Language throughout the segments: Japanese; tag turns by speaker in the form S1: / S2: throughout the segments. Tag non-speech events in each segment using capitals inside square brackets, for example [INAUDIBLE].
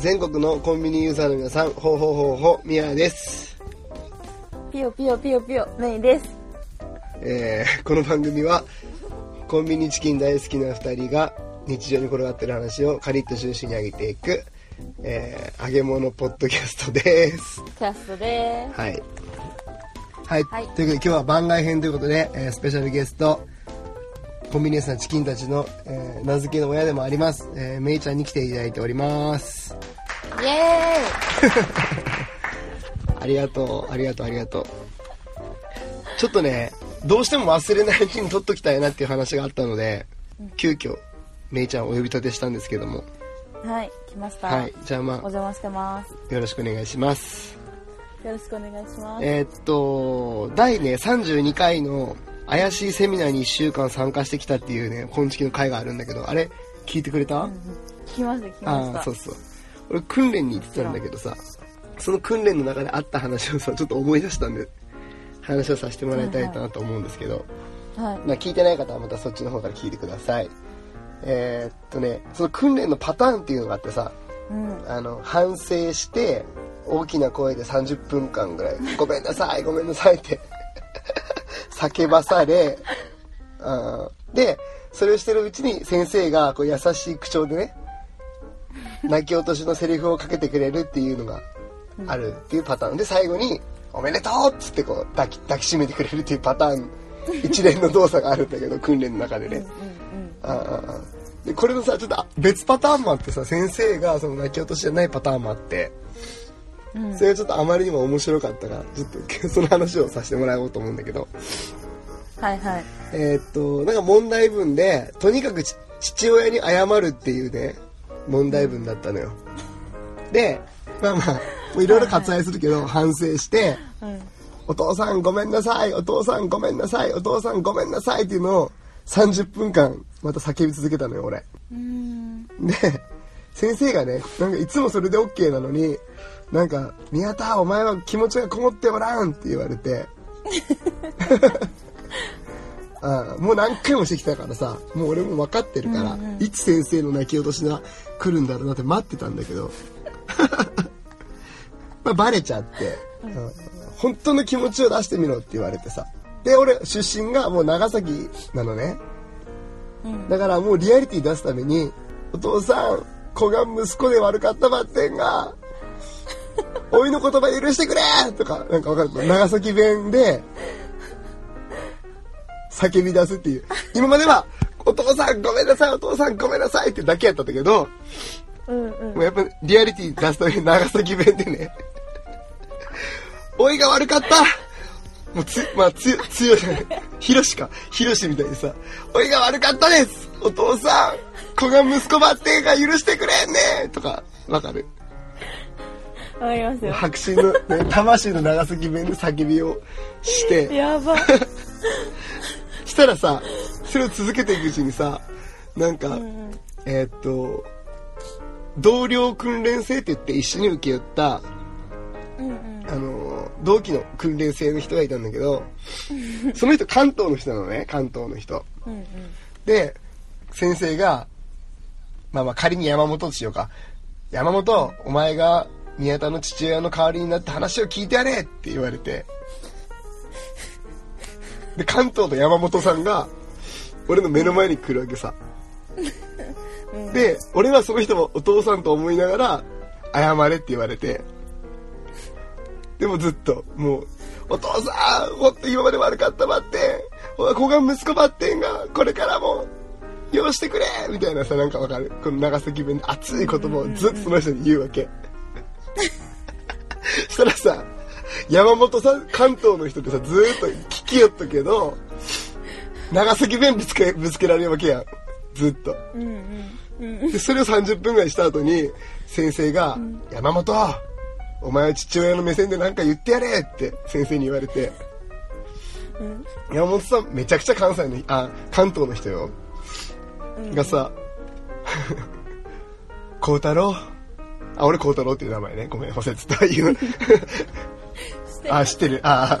S1: 全国のコンビニユーザーの皆さん、ほうほうほうほう、みやです。
S2: ピヨピヨピヨピヨ、メイです。
S1: えーこの番組は、コンビニチキン大好きな二人が、日常に転がってる話をカリッと中心に上げていく、えー揚げ物ポッドキャストです。
S2: キャストで
S1: はい。はい。
S2: はい
S1: ということで今日は番外編ということで、えースペシャルゲスト、コンビニエンスなチキンたちの、えー名付けの親でもあります、えーめいちゃんに来ていただいております。
S2: す。イエ [LAUGHS]
S1: ありがとう、ありがとう、ありがとう。ちょっとね、どうしても忘れないうちに撮っときたいなっていう話があったので、急遽、めいちゃんをお呼び立てしたんですけども。
S2: はい、来ました。
S1: はい。じゃあま
S2: お邪魔してます。
S1: あ、よろしくお願いします。
S2: よろしくお願いします。
S1: えーっと、第ね、32回の怪しいセミナーに1週間参加してきたっていうね、本式の回があるんだけど、あれ、聞いてくれた、
S2: うん来ました、来ました。
S1: ああ、そうそう。俺訓練に行ってたんだけどさ、その訓練の中であった話をさ、ちょっと思い出したんで、話をさせてもらいたいなと思うんですけど、
S2: はい。
S1: まあ聞いてない方はまたそっちの方から聞いてください。えーっとね、その訓練のパターンっていうのがあってさ、
S2: うん。
S1: あの、反省して、大きな声で30分間ぐらい、ごめんなさい、ごめんなさいって、叫ばされ、うんで、それをしてるうちに先生がこう優しい口調でね、泣き落としのセリフをかけてくれるっていうのがあるっていうパターンで、最後に、おめでとうっつってこう抱き抱きしめてくれるっていうパターン、一連の動作があるんだけど、訓練の中でね。
S2: うんうん。
S1: あでこれのさちょっと別パターンもあってさ先生がその泣き落としじゃないパターンもあって。
S2: うん。
S1: それがちょっとあまりにも面白かったからちょっとその話をさせてもらおうと思うんだけど。
S2: はいはい。
S1: えーっとなんか問題文でとにかくち父親に謝るっていうね問題文だったのよ。でまあまあいろいろ割愛するけど反省して
S2: うん。
S1: お父さんごめんなさい、お父さんごめんなさい、お父さんごめんなさいっていうのを30分間また叫び続けたのよ、俺。
S2: うん。
S1: で、先生がね、なんかいつもそれで OK なのに、なんか、宮田、お前は気持ちがこもっておらんって言われて、[LAUGHS] ああもう何回もしてきたからさ、もう俺も分かってるから、
S2: うんうん
S1: いつ先生の泣き落としが来るんだろうなって待ってたんだけど、[LAUGHS] まあ、バレちゃって、うん本当の気持ちを出してみろって言われてさ。で、俺、出身がもう長崎なのね。
S2: うん。
S1: だからもうリアリティ出すために、お父さん、子が息子で悪かったばってんが、[LAUGHS] おいの言葉許してくれとか、なんかわかる長崎弁で、叫び出すっていう。今までは、お父さんごめんなさい、お父さんごめんなさいってだけやったんだけど、
S2: うんうん。
S1: もうやっぱリアリティ出すために長崎弁でね、[LAUGHS] おいが悪かったもうつ、まあ、つ、強いじゃない。[LAUGHS] ヒロシか。ヒロシみたいにさ、おいが悪かったですお父さん子が息子ばってんが許してくれんねとか、わかる
S2: わかりますよ。
S1: 白真の、ね、[LAUGHS] 魂の長崎弁で叫びをして、
S2: やば。[LAUGHS]
S1: したらさ、それを続けていくうちにさ、なんか、
S2: うんうん。
S1: えーっと、同僚訓練生って言って一緒に受け負った、
S2: うんうん。
S1: あの、同期の訓練生の人がいたんだけど、その人関東の人なのね、関東の人。
S2: うんうん。
S1: で、先生が、まあまあ仮に山本としようか。山本、お前が宮田の父親の代わりになって話を聞いてやれって言われて。で、関東の山本さんが、俺の目の前に来るわけさ。で、俺はその人もお父さんと思いながら、謝れって言われて。でもずっと、もう、お父さん、もっと今まで悪かったばってん。お子が息子ばってんが、これからも、よろしてくれみたいなさ、なんかわかるこの長崎弁で熱い言葉をずっとその人に言うわけ。[LAUGHS] したらさ、山本さん、関東の人ってさ、ずーっと聞きよったけど、長崎弁ぶつけ、ぶつけられるわけやん。ずっと。
S2: うんうん。うん。
S1: で、それを30分ぐらいした後に、先生が、山本、お前は父親の目線で何か言ってやれって先生に言われて、
S2: うん。
S1: 山本さんめちゃくちゃ関西の、あ、関東の人よ。がさ、孝太郎。あ俺孝太郎っていう名前ね。ごめん忘れてた。言うあ [LAUGHS] 知ってる。ああ。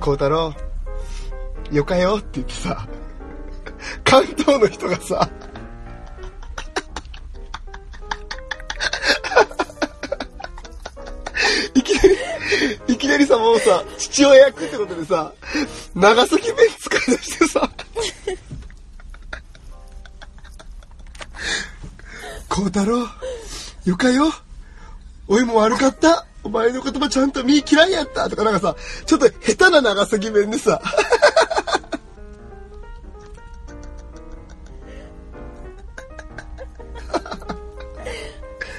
S1: 孝太郎。よかよって言ってさ関東の人がさもうさ父親役ってことでさ長崎弁使い出してさ。孝太郎よかよおいも悪かった。お前の言葉ちゃんと見嫌いやった。とかなんかさちょっと下手な長崎弁でさ。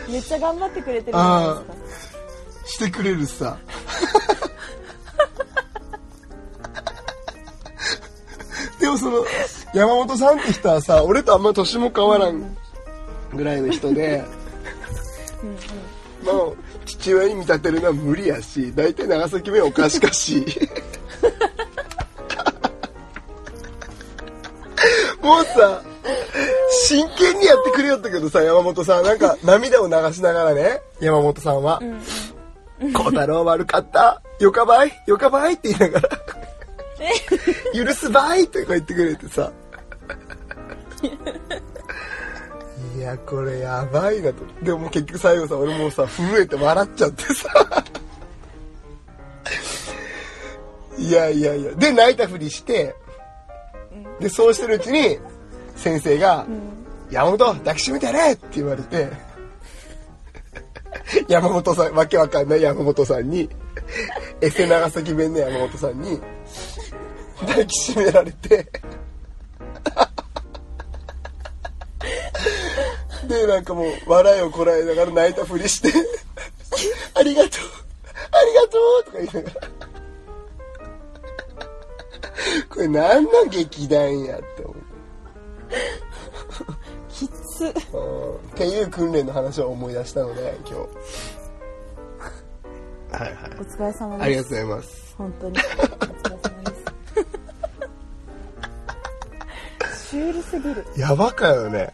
S2: めっちゃ頑張ってくれてるじゃないですか。
S1: してくれるさもその山本さんって人はさ俺とあんま年も変わらんぐらいの人でまあ父親に見立てるのは無理やし大体長崎弁おかしかし。[LAUGHS] もうさ真剣にやってくれよったけどさ山本さん。なんか涙を流しながらね山本さんは「孝太郎悪かった？よかばい？よかばい」って言いながら「[LAUGHS] 許すばい」とか言ってくれてさ。[LAUGHS] いやこれやばいなと。でも結局最後さ俺もうさ震えて笑っちゃってさ。[LAUGHS] いやいやいや。で泣いたふりしてでそうしてるうちに先生が「山本抱きしめてやれ!」って言われて。山本さんわけわかんない山本さんにエセ長崎弁の山本さんに抱きしめられて。でなんかもう笑いをこらえながら泣いたふりして「ありがとう。ありがとう」とか言いながら。これ何の劇団やって思う。
S2: きつ。
S1: うん。っていう訓練の話を思い出したので今日。はいはい。
S2: お疲れ様です。
S1: ありがとうございます。
S2: 本当にュールすぎる、
S1: やばかよね。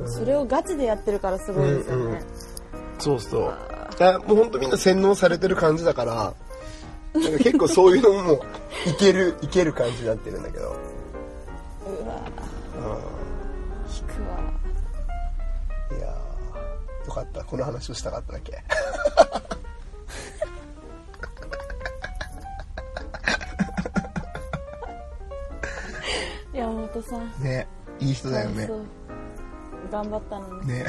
S2: うん。それをガチでやってるからすごいですよね、
S1: うんうんそうそう。いやもうほんとみんな洗脳されてる感じだからなんか結構そういうのもいける [LAUGHS] いける感じになってるんだけど。
S2: うわ引くわ。
S1: いやー。よかった。この話をしたかっただけ
S2: 本さん。
S1: ねいい人だよね。
S2: 頑張ったのに。
S1: ね。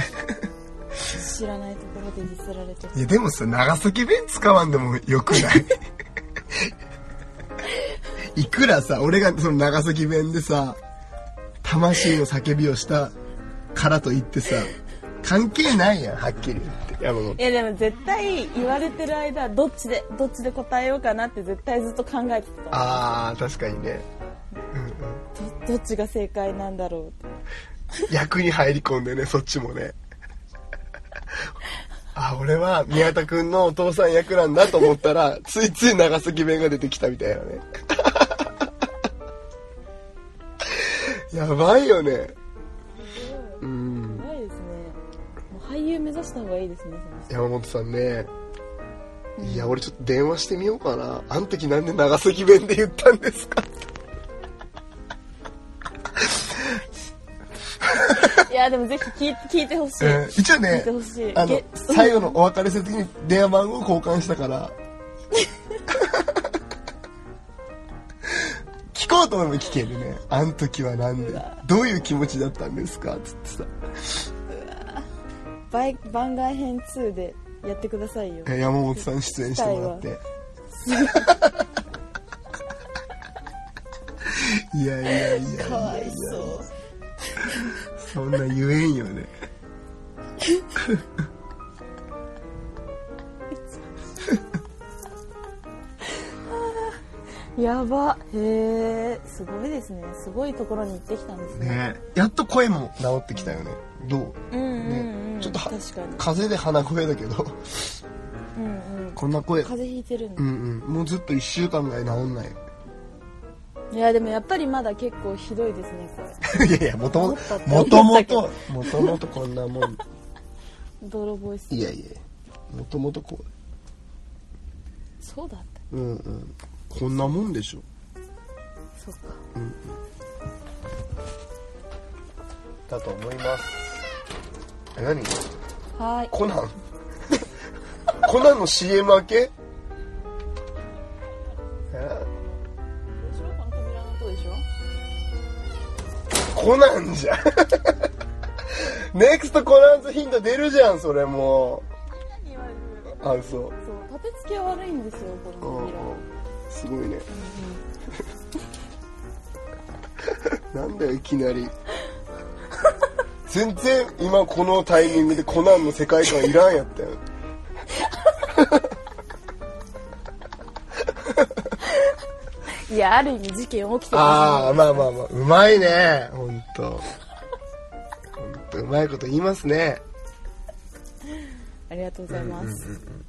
S2: 知らないところでディスられて
S1: いやでもさ長崎弁使わんでもよくない？[LAUGHS] いくらさ俺がその長崎弁でさ魂の叫びをしたからといってさ関係ないやんはっきり言って。
S2: いやでも絶対言われてる間どっちでどっちで答えようかなって絶対ずっと考えてた。
S1: あー確かにね。
S2: どどっちが正解なんだろうって。
S1: 役に入り込んでねそっちもね。あ俺は宮田君のお父さん役なんだと思ったらついつい長崎弁が出てきたみたいなね。[LAUGHS] やばいよね。うん。
S2: やばいですね。もう俳優目指した方がいいですね
S1: 山本さんね。いや俺ちょっと電話してみようかな。あん時なんで長崎弁で言ったんですか？
S2: やでもぜひ聞い聞いてほしい、
S1: えー一応ねあの
S2: げ [LAUGHS]
S1: 最後のお別れする時に電話番号交換したから。[LAUGHS] 聞こうと思えば聞けるね。あん時はなんで。どういう気持ちだったんですか？つってさ。
S2: 番番外編2でやってくださいよ。
S1: えー山本さん出演してもらって。[LAUGHS] いやいやいやいや。
S2: かわいそう
S1: そんな言えんよね。[LAUGHS]
S2: やば。へえすごいですね。すごいところに行ってきたんですね。
S1: ね。やっと声も治ってきたよね。どう？
S2: うんうんうん、
S1: ね。ちょっとは
S2: 確かに。
S1: 風邪で鼻声だけど。
S2: うんうん。
S1: こんな声。
S2: 風邪ひいてるんだ、
S1: うんうん。もうずっと1週間ぐらい治んない
S2: いやでもやっぱりまだ結構ひどいですねこれ [LAUGHS]
S1: いやいやもともともともともともとこんなもん。
S2: 泥ボイス
S1: いやいやもともとこ
S2: そうだった。
S1: ううんうん。こんなもんでしょ。
S2: そうか。
S1: だと思います。え何？
S2: はーい。
S1: コナン？[LAUGHS] コナンの CM 明け？コナンじゃ。ん [LAUGHS] ネクストコナンズヒント出るじゃんそれも。うあそう。
S2: そう立て付け悪いんですよこの
S1: うんうん。
S2: 扉
S1: すごいね。[LAUGHS] なんだよいきなり。全然今このタイミングでコナンの世界観いらんやったよ [LAUGHS]
S2: いやある意味事件起きて
S1: ああ
S2: ま
S1: まあまあまあうまいね。ほんと。ほんとうまいこと言いますね。
S2: ありがとうございます、
S3: コンビニエン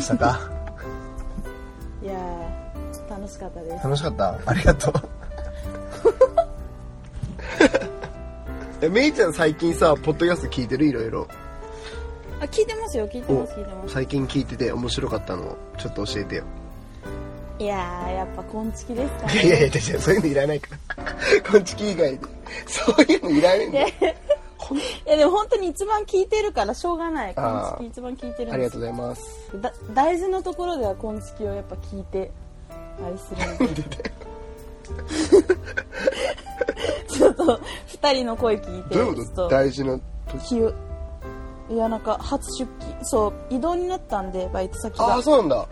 S1: でしたか？[LAUGHS]
S2: いやー楽しかったです。
S1: 楽しかった？ありがとう。[LAUGHS] [LAUGHS] えめいちゃん最近さポッドキャスト聞いてる？いろいろ。
S2: あ聞いてますよ。聞いてます聞いてます。
S1: 最近聞いてて面白かったの？ちょっと教えてよ。
S2: いやーやっぱこんちきですか
S1: いやいやいやそういうのいらないから。こんちき以外で。そういうのいらないんだ [LAUGHS]
S2: いやでも本当に一番聞いてるからしょうがない。こ
S1: あー。
S2: んちき一番聞いてるん
S1: ありがと
S2: です
S1: うございます。
S2: だ大事なところではこんちきをやっぱ聞いてあれする [LAUGHS] ちょっと二人の声聞いて
S1: どういうこと？
S2: ちょっと。
S1: 大事な時
S2: 気をいやなんか初出勤。そう移動になったんでバイト先
S1: あ
S2: が。
S1: あそうなんだ。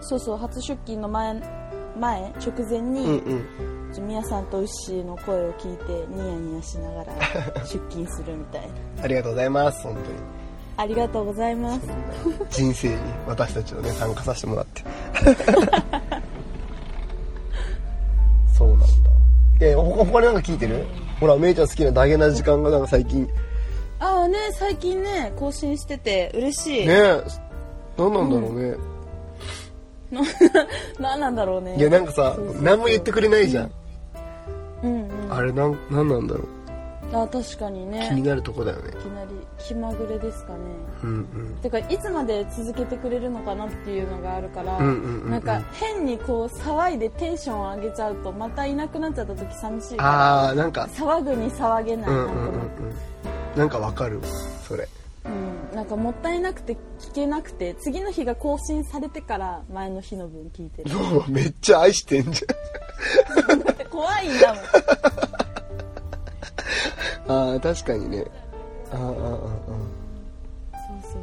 S2: そうそう初出勤の前前直前に、
S1: うんうん。
S2: さんとウッシーの声を聞いてニヤニヤしながら [LAUGHS] 出勤するみたいな。
S1: ありがとうございます本当に。
S2: ありがとうございます。
S1: 人生に私たちをね参加させてもらって。[LAUGHS] そうなんだ。え他他になんか聞いてる？ほらめいちゃん好きなダゲな時間がなんか最近。ね
S2: ああね最近ね更新してて嬉しい、
S1: え。何なんだろうね、[LAUGHS]
S2: 何なんだろうね。
S1: いやなんかさ何も言ってくれないじゃん、
S2: うんうん。
S1: あれなんなんなんだろう。
S2: あ確かにね。
S1: 気になるとこだよね。
S2: いきなり気まぐれですかね。
S1: うんうん。
S2: てかいつまで続けてくれるのかなっていうのがあるから、
S1: うんうんうんうん。
S2: なんか変にこう騒いでテンションを上げちゃうとまたいなくなっちゃった時寂しいから
S1: ああなんか。
S2: 騒ぐに騒げない
S1: うん
S2: なと思って。
S1: うんんうんうん。なんかわかるそれ。
S2: うん、なんかもったいなくて聞けなくて次の日が更新されてから前の日の分聞いてる。
S1: もうめっちゃ愛してんじ
S2: だって怖いんだもん
S1: ゃんああ確かにね。あああああ
S2: そうそう。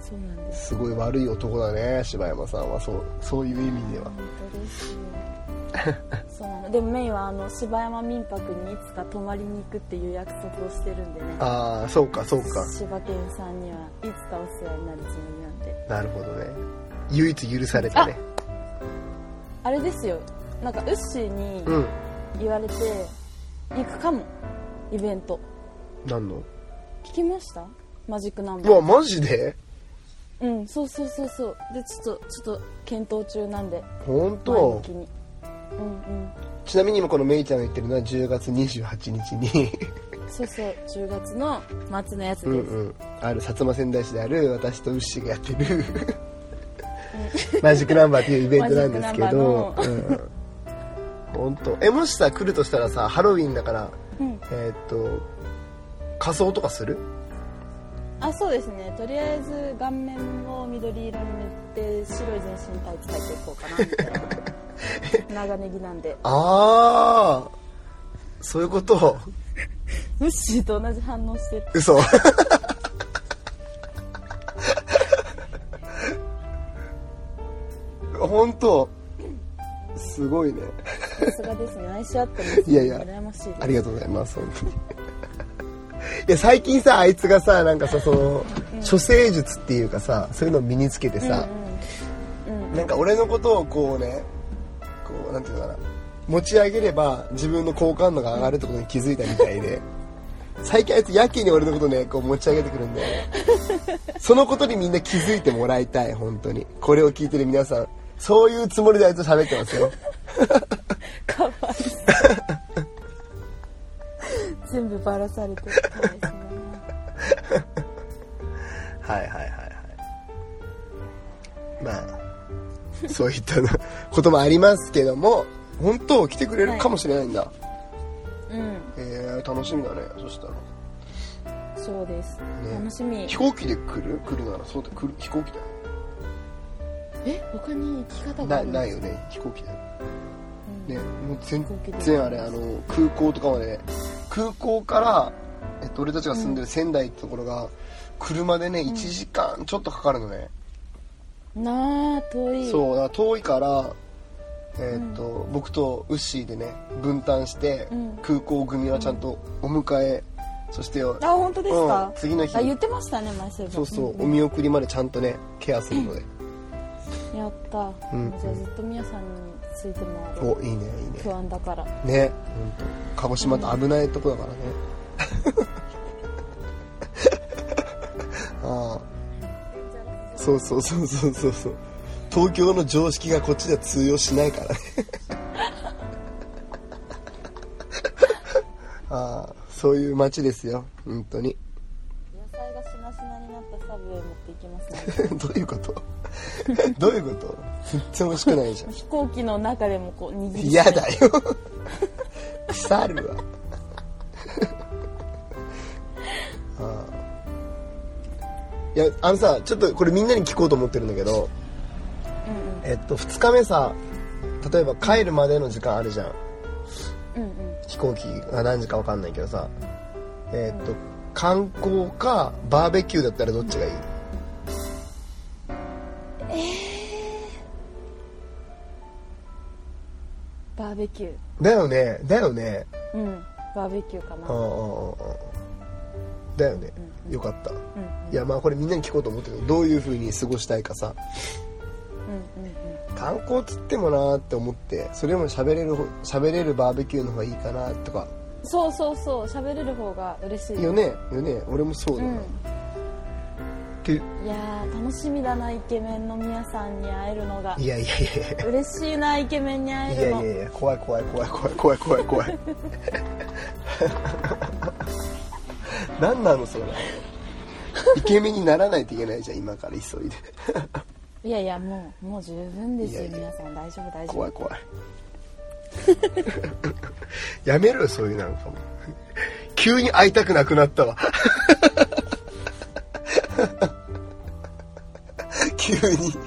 S2: そうなんです。
S1: あすごい悪い男だね柴山さんは。そうそういう意味では。
S2: 本当ですよそう。なのでもメイはあの柴山民泊にいつか泊まりに行くっていう約束をしてるんでね。
S1: ああそうかそうか。
S2: 柴犬さんにはいつかお世話になるつもりなんで。
S1: なるほどね。唯一許されたね。
S2: あれですよ。なんかウッシーに
S1: うん。
S2: 言われて行くかも。イベント。
S1: 何の？
S2: 聞きました？マジックナンバー。
S1: うわマジで？
S2: うんそうそうそうそう。でちょっとちょっと検討中なんで。前
S1: 本当？
S2: 向きにうんうん。
S1: ちなみに今このメイちゃんが言ってるのは10月28日に。
S2: そうそう。10月の末のやつです、
S1: うんうん。ある薩摩仙台市である私とウッシーがやってる。マジックナンバーっていうイベントなんですけど。
S2: マジ
S1: うん。本当。えもしさ来るとしたらさハロウィンだから
S2: うん。
S1: えーっと仮装とかする？
S2: あそうですね。とりあえず顔面を緑色に塗って白い全身タイツ履いていこうかなみたいな長ネギなんで。
S1: ああそういうこと？
S2: ムッシーと同じ反応してる。
S1: 嘘。本当？すごいね。
S2: さすがですね。愛し合ってます。ね
S1: いやいや。
S2: 羨ましい
S1: ありがとうございます本当に。で最近さあいつがさなんかさその処世術っていうかさそういうのを身につけてさ、
S2: うん。うん。
S1: なんか俺のことをこうねなんていうのかな。持ち上げれば自分の好感度が上がるってことに気づいたみたいで。[LAUGHS] 最近あいつやけに俺のことねこう持ち上げてくるんで。[LAUGHS] そのことにみんな気づいてもらいたい本当に。これを聞いてる皆さんそういうつもりであいつ喋ってますよ。[LAUGHS]
S2: かわいそう全部バラされてかわいそう。
S1: はいはいはいはい。まあ [LAUGHS] そういったのこともありますけども本当来てくれるかもしれないんだ、
S2: うん。
S1: えー、楽しみだねそしたら。
S2: そうです、
S1: ね。
S2: 楽しみ。
S1: 飛行機で来る？来るならそうだ来る飛行機だよ。
S2: え？他に行き方があ
S1: ないよね飛行機だよ。
S2: うん。
S1: ねもう全然あれあの空港とかまで。空港から、えっと、俺たちが住んでる仙台ってところが車でね1時間ちょっとかかるのね、
S2: なあ遠い。
S1: そうだから遠いからえーっと僕とウッシーでね分担して、
S2: うん。
S1: 空港組はちゃんとお迎え、そしてよ
S2: あ本当ですか、
S1: うん次の日。
S2: あ言ってましたね前そう
S1: そうそう、
S2: ん。
S1: お見送りまでちゃんとねケアするので、
S2: やった、
S1: うん。
S2: じゃあずっとみやさんについて回る。
S1: おいいねいいね。
S2: 不安だから。
S1: ね本当。鹿児島って危ないとこだからね、[LAUGHS] ああそうそうそうそうそうそう。東京の常識がこっちでは通用しないからね。[LAUGHS] ああそういう街ですよ。本当に。
S2: 野菜がしなしなになったサブウェイ持っていきますね。[LAUGHS]
S1: どういうこと？どういうこと？全然美味しくないじゃん。[LAUGHS]
S2: 飛行機の中でもこう握り
S1: 嫌だよ。腐るわいやあのさちょっとこれみんなに聞こうと思ってるんだけど
S2: うん
S1: えっと2日目さ例えば帰るまでの時間あるじゃん。
S2: うんうん。
S1: 飛行機が何時か分かんないけどさえっと観光かバーベキューだったらどっちがいい？
S2: バーベキュー。
S1: だよねだよね。
S2: うん。バーベキューかな。
S1: ああああああだよね。よかった。
S2: うん
S1: いやまあこれみんなに聞こうと思ってるけどどういう風に過ごしたいかさ。
S2: うんうんうん。
S1: 観光っつってもなーって思ってそれよりも喋れるほ喋れるバーベキューの方がいいかなとか。
S2: そうそうそう。喋れる方が嬉しい。
S1: よね。よね。俺もそうだな、
S2: うん。
S1: って
S2: いやー楽しみだなイケメンのみやさんに会えるのが。
S1: いやいやいや。
S2: 嬉しいなイケメンに会
S1: い
S2: えるの。
S1: やいやいや怖い怖い怖い怖い怖い怖い怖い何なのそれ。イケメンにならないといけないじゃん今から急いで。
S2: いやいやもうもう十分ですよ。
S1: いやいや。
S2: 皆さん大丈夫大丈夫。
S1: 怖い怖い。[LAUGHS] やめろよそういうなんかもう。急に会いたくなくなったわ。[LAUGHS] 急に。[LAUGHS]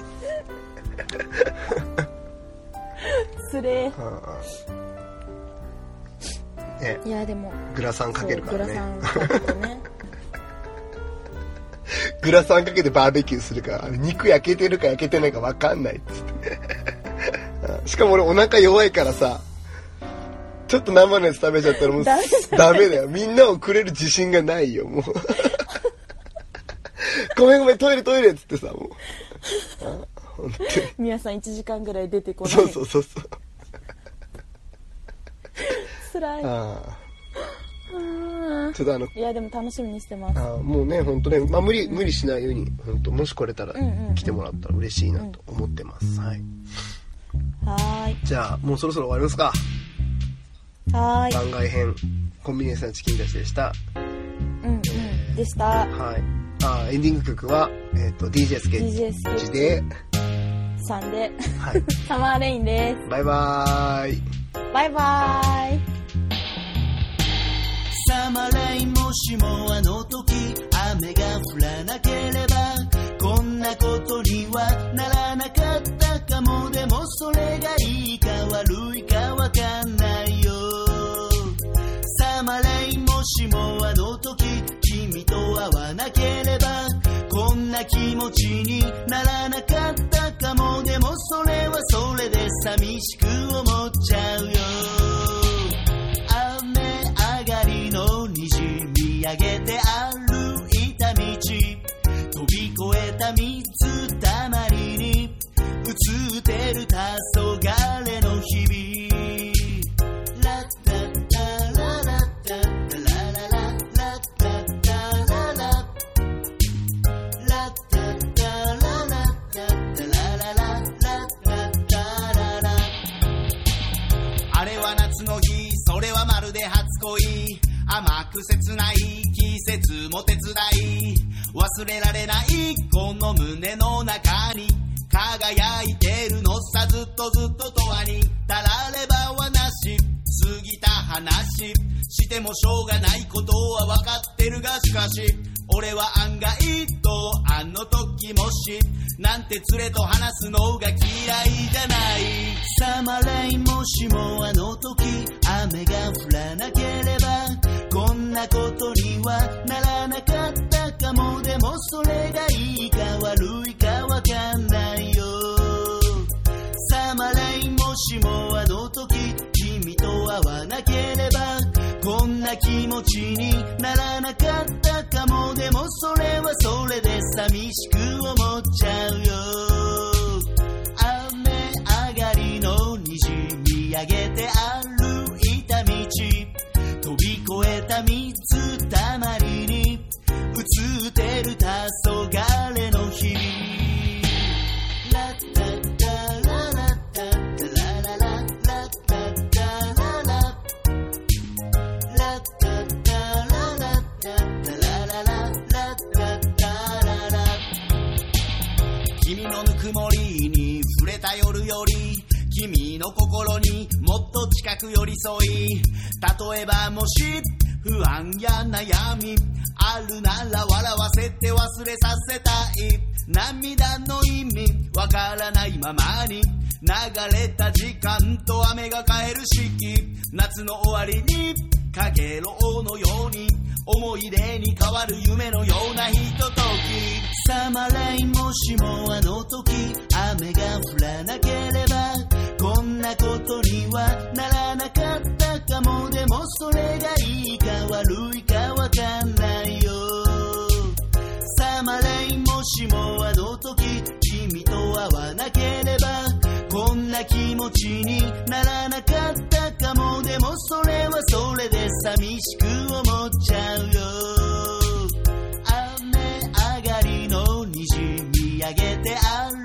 S2: つれ
S1: ね。
S2: いやでも
S1: グラサンかけるからね。
S2: グラサンかけてね。[LAUGHS]
S1: グラサンかけてバーベキューするから肉焼けてるか焼けてないか分かんないっつって。う [LAUGHS] んしかも俺お腹弱いからさちょっと生のやつ食べちゃったらもう
S2: ダメだ
S1: よ。みんなをくれる自信がないよもう。[LAUGHS] ごめんごめんトイレトイレっつってさもう。あ本当に。
S2: みやさん1時間ぐらい出てこない。
S1: そうそうそうそう
S2: つらい。
S1: あ
S2: うん
S1: あちょっとあの
S2: いやでも楽しみにしてます。
S1: ああもうね本当ね、まあ、無理無理しないように本当もし来れたら来てもらったら嬉しいなと思ってます、はい。
S2: はーい。
S1: じゃあもうそろそろ終わりますか。
S2: はーい。
S1: 番外編コンビニエンスなチキンたちでした。
S2: うんうん。でした。
S1: はい。あエンディング曲は、えっとッ
S2: DJ スケッチ
S1: チで、
S2: さんで。
S1: はい、[LAUGHS]
S2: サマーレインです。
S1: バイバーイ。
S2: バイバーイ
S4: サマーレインもしもあの時雨が降らなければこんなことにはならなかったかもでもそれがいいか悪いかわかんないよ。サマーレイもしもあの時君と会わなければこんな気持ちにならなかったかもでもそれはそれで寂しく思う。上げて歩いた道。飛び越えた水たまりに映ってる黄昏の日々。ラッタッタララッタッタララララッタッタラララッタッタララッタッタラララララッタララあれは夏の日それはまるで初恋甘く切ない忘れられないこの胸の中に輝いてるのさずっとずっと永遠にたらればはなし過ぎた話してもしょうがないことは分かってるがしかし俺は案外とあの時もしなんて連れと話すのが嫌いじゃない。サマレインもしもあの時雨が降らなければこんなことにはならなかった。それがいいか悪いかわかんないよ。サマレイもしもあの時君と会わなければこんな気持ちにならなかったかも。でもそれはそれで寂しく思っちゃうよ。雨上がりの虹見上げて歩いた道飛び越えた水たまり。映ってる黄昏の日々ラッタッタララッタッタララララッタッタラララッタッタララッタッタララララッタッタララ君のぬくもりに触れた夜より君の心にもっと近く寄り添い例えばもし不安や悩みあるなら笑わせて忘れさせたい。涙の意味わからないままに。流れた時間と雨が変える四季夏の終わりにかげろうのように。思い出に変わる夢のようなひととき。サマーレイもしもあの時雨が降らなければ。こんなことにはならなかったかも。でもそれがいいか悪いかわかんないよ。サマーレイもしもあの時君と会わなければこんな気持ちにならなかったかも。でもそれはそれで寂しく思っちゃうよ。雨上がりの虹見上げて歩